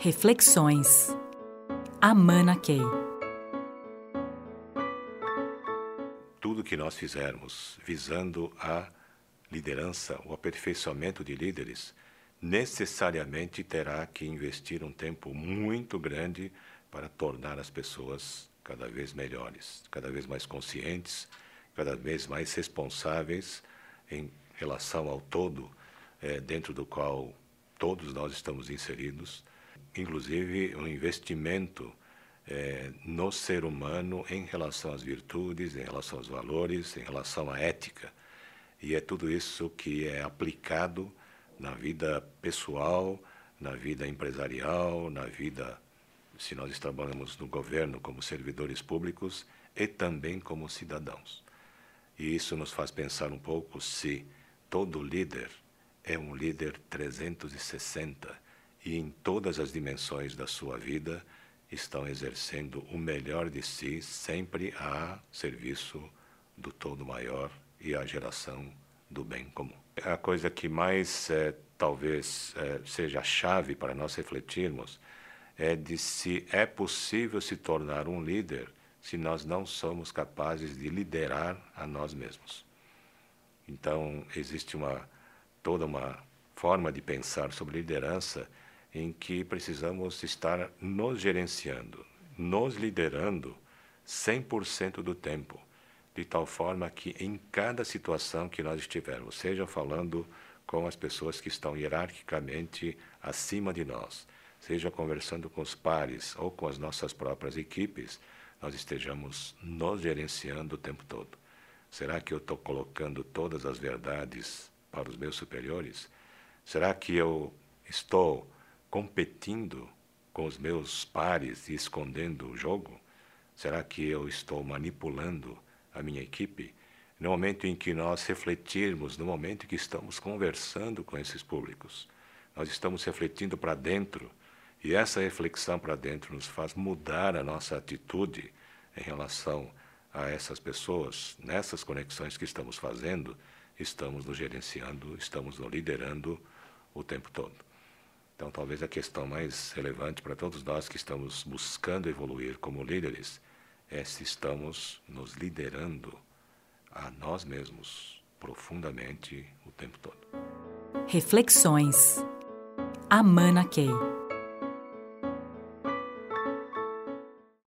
Reflexões. Amana Key. Tudo que nós fizermos visando a liderança, o aperfeiçoamento de líderes, necessariamente terá que investir um tempo muito grande para tornar as pessoas cada vez melhores, cada vez mais conscientes, cada vez mais responsáveis em relação ao todo é, dentro do qual todos nós estamos inseridos inclusive um investimento é, no ser humano em relação às virtudes, em relação aos valores, em relação à ética. E é tudo isso que é aplicado na vida pessoal, na vida empresarial, na vida, se nós trabalhamos no governo como servidores públicos e também como cidadãos. E isso nos faz pensar um pouco se todo líder é um líder 360 e em todas as dimensões da sua vida estão exercendo o melhor de si, sempre a serviço do todo maior e a geração do bem comum. A coisa que mais é, talvez é, seja a chave para nós refletirmos é de se é possível se tornar um líder se nós não somos capazes de liderar a nós mesmos. Então, existe uma toda uma forma de pensar sobre liderança em que precisamos estar nos gerenciando, nos liderando 100% do tempo, de tal forma que em cada situação que nós estivermos, seja falando com as pessoas que estão hierarquicamente acima de nós, seja conversando com os pares ou com as nossas próprias equipes, nós estejamos nos gerenciando o tempo todo. Será que eu estou colocando todas as verdades para os meus superiores? Será que eu estou competindo com os meus pares e escondendo o jogo? Será que eu estou manipulando a minha equipe? No momento em que nós refletirmos, no momento em que estamos conversando com esses públicos, nós estamos refletindo para dentro e essa reflexão para dentro nos faz mudar a nossa atitude em relação a essas pessoas, nessas conexões que estamos fazendo, estamos nos gerenciando, estamos nos liderando o tempo todo. Então, talvez a questão mais relevante para todos nós que estamos buscando evoluir como líderes é se estamos nos liderando a nós mesmos profundamente o tempo todo. Reflexões. Amana Key.